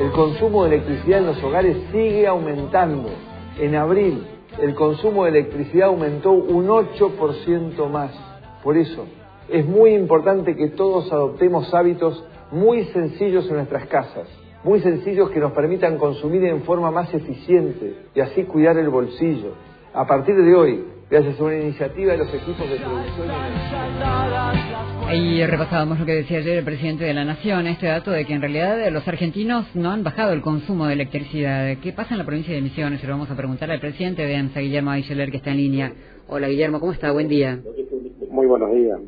El consumo de electricidad en los hogares sigue aumentando. En abril, el consumo de electricidad aumentó un 8% más. Por eso, es muy importante que todos adoptemos hábitos muy sencillos en nuestras casas, muy sencillos que nos permitan consumir en forma más eficiente y así cuidar el bolsillo. A partir de hoy, gracias a una iniciativa de los equipos de producción. Y repasábamos lo que decía ayer el presidente de la Nación, este dato de que en realidad los argentinos no han bajado el consumo de electricidad. ¿Qué pasa en la provincia de Misiones? Se lo vamos a preguntar al presidente de AMSA, Guillermo Aicheler, que está en línea. Hola Guillermo, ¿cómo está? Buen día. Muy buenos días.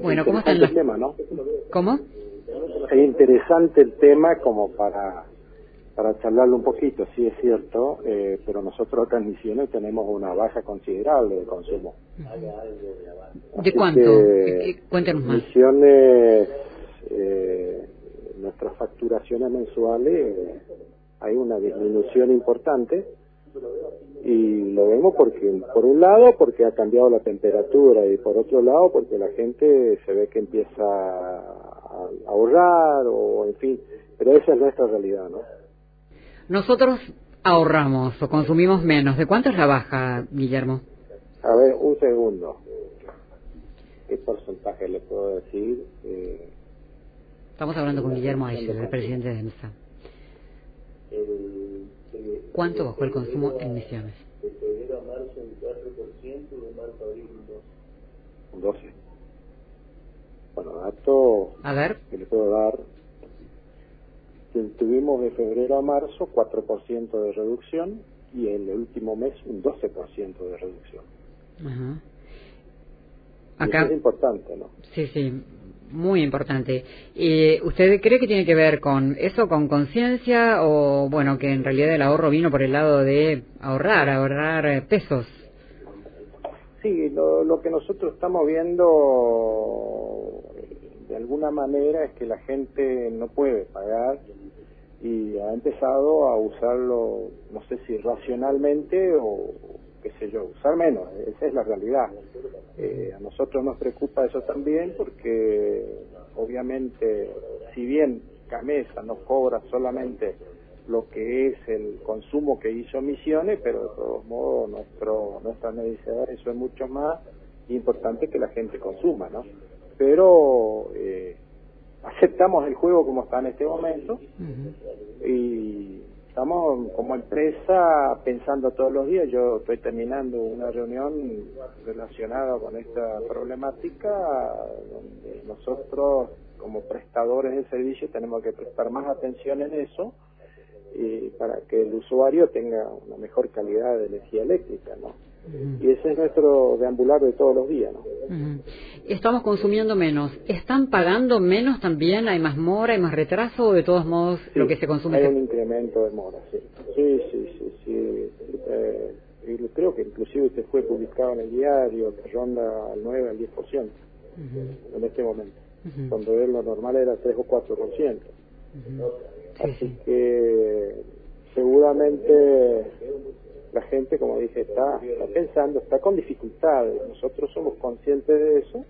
Bueno, ¿cómo están el tema, no? ¿Cómo? Es interesante el tema como para para charlarlo un poquito, sí es cierto, eh, pero nosotros acá en Misiones tenemos una baja considerable de consumo. ¿De cuánto? Cuéntenos más. Misiones, eh, nuestras facturaciones mensuales, hay una disminución importante y lo vemos porque, por un lado, porque ha cambiado la temperatura y por otro lado, porque la gente se ve que empieza a ahorrar o, en fin, pero esa es nuestra realidad, ¿no? Nosotros ahorramos o consumimos menos. ¿De cuánto es la baja, Guillermo? A ver, un segundo. ¿Qué porcentaje le puedo decir? Eh, Estamos hablando con Guillermo Aichel, el presidente de EMSA. ¿Cuánto bajó el consumo en Misiones? De febrero a marzo un 4% y de marzo a abril un 12%. Bueno, dato a ver. que le puedo dar tuvimos de febrero a marzo 4% de reducción y en el último mes un 12% de reducción. Ajá. Acá, es importante, ¿no? Sí, sí, muy importante. ¿Y ¿Usted cree que tiene que ver con eso, con conciencia o, bueno, que en realidad el ahorro vino por el lado de ahorrar, ahorrar pesos? Sí, lo, lo que nosotros estamos viendo de alguna manera es que la gente no puede pagar y ha empezado a usarlo, no sé si racionalmente o qué sé yo, usar menos, esa es la realidad. Eh, a nosotros nos preocupa eso también porque obviamente si bien Camesa nos cobra solamente lo que es el consumo que hizo Misiones, pero de todos modos nuestro, nuestra necesidad eso es mucho más importante que la gente consuma, ¿no? Pero eh, aceptamos el juego como está en este momento y estamos como empresa pensando todos los días. Yo estoy terminando una reunión relacionada con esta problemática donde nosotros como prestadores de servicio tenemos que prestar más atención en eso y para que el usuario tenga una mejor calidad de energía eléctrica, ¿no? Y ese es nuestro deambular de todos los días, ¿no? Estamos consumiendo menos. ¿Están pagando menos también? ¿Hay más mora, hay más retraso o de todos modos lo que se consume? Hay un incremento de mora, sí. Sí, sí, sí. sí. Eh, creo que inclusive este fue publicado en el diario que ronda al 9 al 10% en este momento. Cuando lo normal era 3 o 4%. Así que seguramente la gente, como dije, está, está pensando, está con dificultades. Nosotros somos conscientes de eso,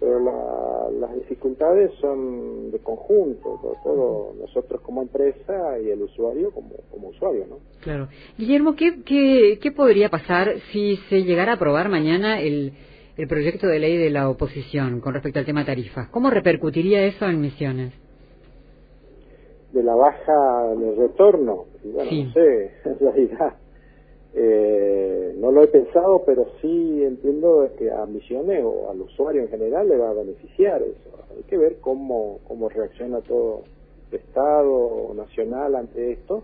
pero las dificultades son de conjunto, todo, nosotros como empresa y el usuario como, como usuario, ¿no? Claro. Guillermo, ¿qué, qué, qué podría pasar si se llegara a aprobar mañana el, el proyecto de ley de la oposición con respecto al tema tarifas? ¿Cómo repercutiría eso en Misiones? De la baja de retorno, bueno, no sé, en realidad eh, no lo he pensado, pero sí entiendo que a Misiones o al usuario en general le va a beneficiar eso. Hay que ver cómo, cómo reacciona todo el Estado nacional ante esto.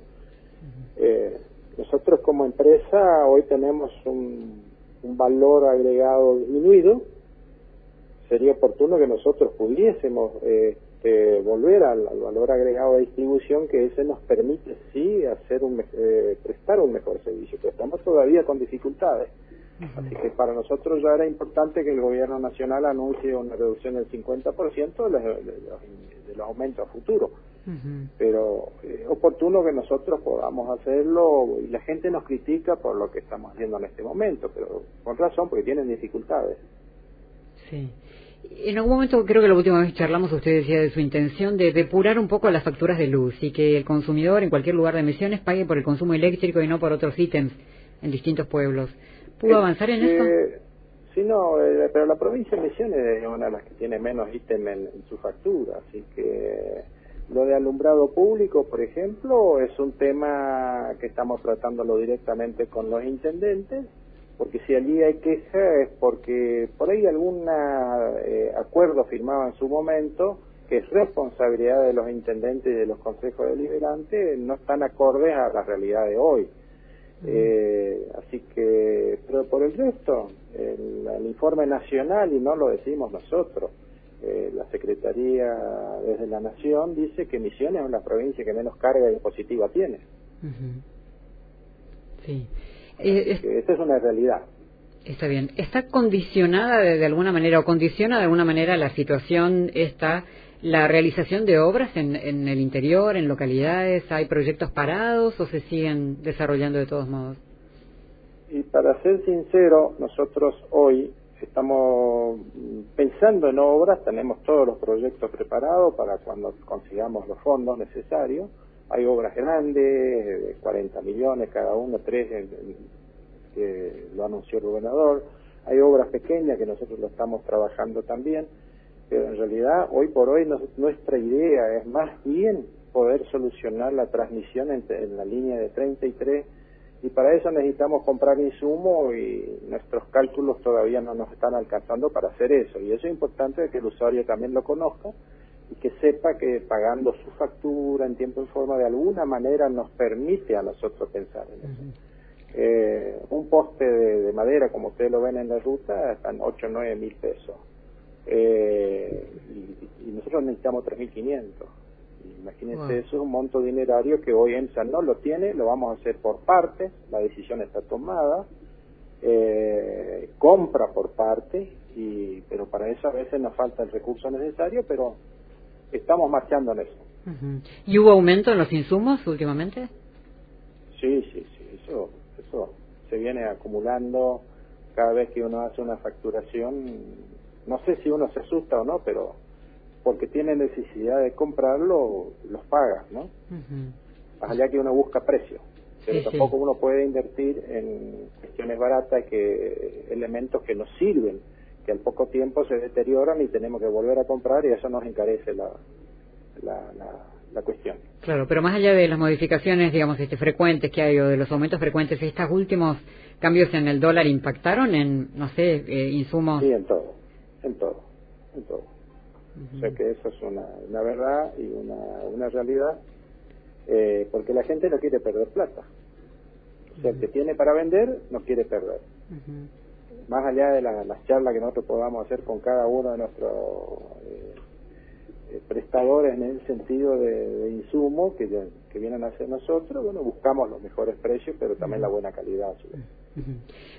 Eh, nosotros como empresa hoy tenemos un, un valor agregado disminuido. Sería oportuno que nosotros pudiésemos eh, este, volver al, valor agregado de distribución que ese nos permite sí hacer un eh, prestar un mejor servicio pero estamos todavía con dificultades. Así que para nosotros ya era importante que el gobierno nacional anuncie una reducción del 50% de los, de, los, aumentos a futuro. Pero es oportuno que nosotros podamos hacerlo y la gente nos critica por lo que estamos haciendo en este momento pero con razón porque tienen dificultades. Sí En algún momento, creo que la última vez charlamos, usted decía de su intención de depurar un poco las facturas de luz y que el consumidor en cualquier lugar de emisiones pague por el consumo eléctrico y no por otros ítems en distintos pueblos. ¿Pudo avanzar en eso? Sí, no, eh, pero la provincia de Misiones es una de las que tiene menos ítems en, su factura, así que lo de alumbrado público, por ejemplo, es un tema que estamos tratándolo directamente con los intendentes porque si allí hay queja es porque por ahí algún eh, acuerdo firmado en su momento que es responsabilidad de los intendentes y de los consejos deliberantes no están acordes a la realidad de hoy. Eh, así que, pero por el resto, el, informe nacional, y no lo decimos nosotros, eh, la Secretaría desde la Nación dice que Misiones es la provincia que menos carga impositiva tiene. Sí. Eh, esa es una realidad. Está bien. ¿Está condicionada de, alguna manera o condiciona de alguna manera la situación esta, la realización de obras en, en el interior, en localidades? ¿Hay proyectos parados o se siguen desarrollando de todos modos? Y para ser sincero, nosotros hoy estamos pensando en obras, tenemos todos los proyectos preparados para cuando consigamos los fondos necesarios hay obras grandes, de 40 millones cada uno, tres que lo anunció el gobernador. Hay obras pequeñas que nosotros lo estamos trabajando también, pero en realidad hoy por hoy nuestra idea es más bien poder solucionar la transmisión en, en la línea de 33 y para eso necesitamos comprar insumo y nuestros cálculos todavía no nos están alcanzando para hacer eso y eso es importante que el usuario también lo conozca y que sepa que pagando su factura en tiempo y forma de alguna manera nos permite a nosotros pensar en eso. eh, un poste de, madera, como ustedes lo ven en la ruta, están 8 o 9 mil pesos. Eh, y, nosotros necesitamos 3.500. Imagínense, eso es un monto dinerario que hoy EMSA no lo tiene, lo vamos a hacer por partes, la decisión está tomada, eh, compra por parte, y, pero para eso a veces nos falta el recurso necesario, pero estamos marchando en eso. ¿Y hubo aumento en los insumos últimamente? Sí, sí, sí, eso, eso se viene acumulando cada vez que uno hace una facturación. No sé si uno se asusta o no, pero porque tiene necesidad de comprarlo, los paga, ¿no? allá que uno busca precio. Pero tampoco uno puede invertir en cuestiones baratas, que elementos que nos sirven que al poco tiempo se deterioran y tenemos que volver a comprar y eso nos encarece la, la, la, cuestión. Claro, pero más allá de las modificaciones, digamos, este, frecuentes que hay o de los aumentos frecuentes, ¿estos últimos cambios en el dólar impactaron en, no sé, eh, insumos? Sí, en todo, en todo, en todo. O sea que eso es una, una verdad y una, una realidad, eh, porque la gente no quiere perder plata. O sea, el que tiene para vender no quiere perder más allá de las charlas que nosotros podamos hacer con cada uno de nuestros eh, eh, prestadores en el sentido de, insumo que, que vienen a hacer nosotros, bueno, buscamos los mejores precios, pero también la buena calidad.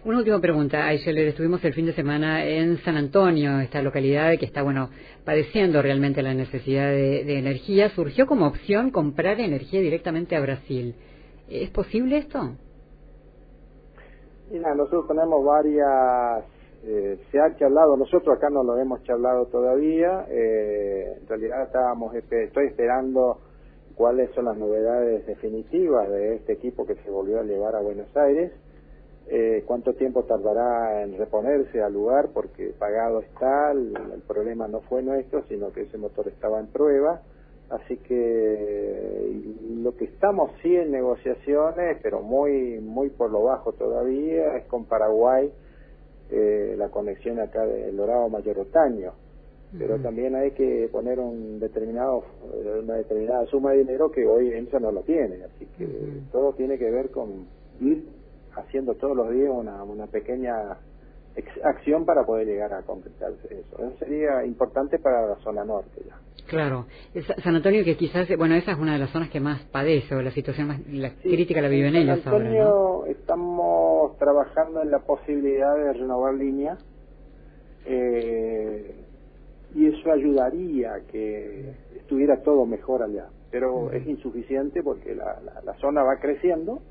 Una última pregunta, Aisha, estuvimos el fin de semana en San Antonio, esta localidad que está, bueno, padeciendo realmente la necesidad de, de energía. ¿Surgió como opción comprar energía directamente a Brasil? ¿Es posible esto? Mira, nosotros tenemos varias, eh, se ha charlado, nosotros acá no lo hemos charlado todavía, eh, en realidad estábamos, estoy esperando cuáles son las novedades definitivas de este equipo que se volvió a llevar a Buenos Aires, eh, cuánto tiempo tardará en reponerse al lugar porque pagado está, el problema no fue nuestro, sino que ese motor estaba en prueba Así que lo que estamos sí en negociaciones, pero muy muy por lo bajo todavía, es con Paraguay eh, la conexión acá del Dorado Mayor Otaño. Pero también hay que poner un determinado una determinada suma de dinero que hoy EMSA no lo tiene. Así que todo tiene que ver con ir haciendo todos los días una, una pequeña acción para poder llegar a concretarse eso. Eso sería importante para la zona norte ya. Claro. San Antonio que quizás, bueno, esa es una de las zonas que más padece, o la situación más la crítica la viven ellos San Antonio estamos trabajando en la posibilidad de renovar líneas eh, y eso ayudaría a que estuviera todo mejor allá. Pero es insuficiente porque la, la, zona va creciendo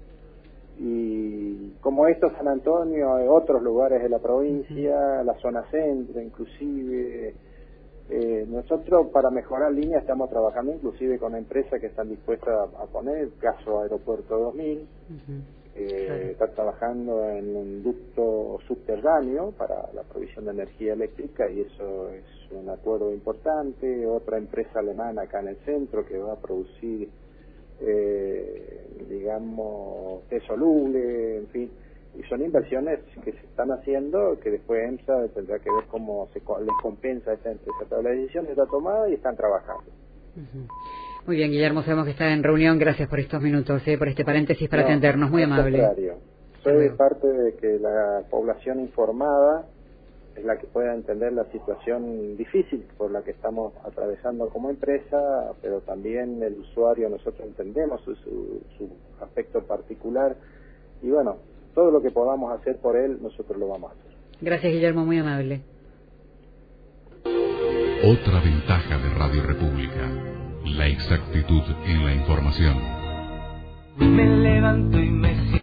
Y como esto, San Antonio, hay otros lugares de la provincia, la zona centro inclusive. Eh, nosotros para mejorar línea estamos trabajando inclusive con empresas que están dispuestas a, poner, caso Aeropuerto 2000, eh, está trabajando en un ducto subterráneo para la provisión de energía eléctrica y eso es un acuerdo importante. Otra empresa alemana acá en el centro que va a producir, eh, digamos, té soluble, en fin. Y son inversiones que se están haciendo que después EMSA tendrá que ver cómo se les compensa a esta empresa. Pero la decisión está tomada y están trabajando. Muy bien, Guillermo, sabemos que está en reunión. Gracias por estos minutos, eh, por este paréntesis para atendernos. Muy amable. Soy parte de que la población informada es la que pueda entender la situación difícil por la que estamos atravesando como empresa, pero también el usuario, nosotros entendemos su, su aspecto particular y bueno, todo lo que podamos hacer por él, nosotros lo vamos a hacer. Gracias, Guillermo, muy amable. Otra ventaja de Radio República la exactitud en la información. Me levanto y me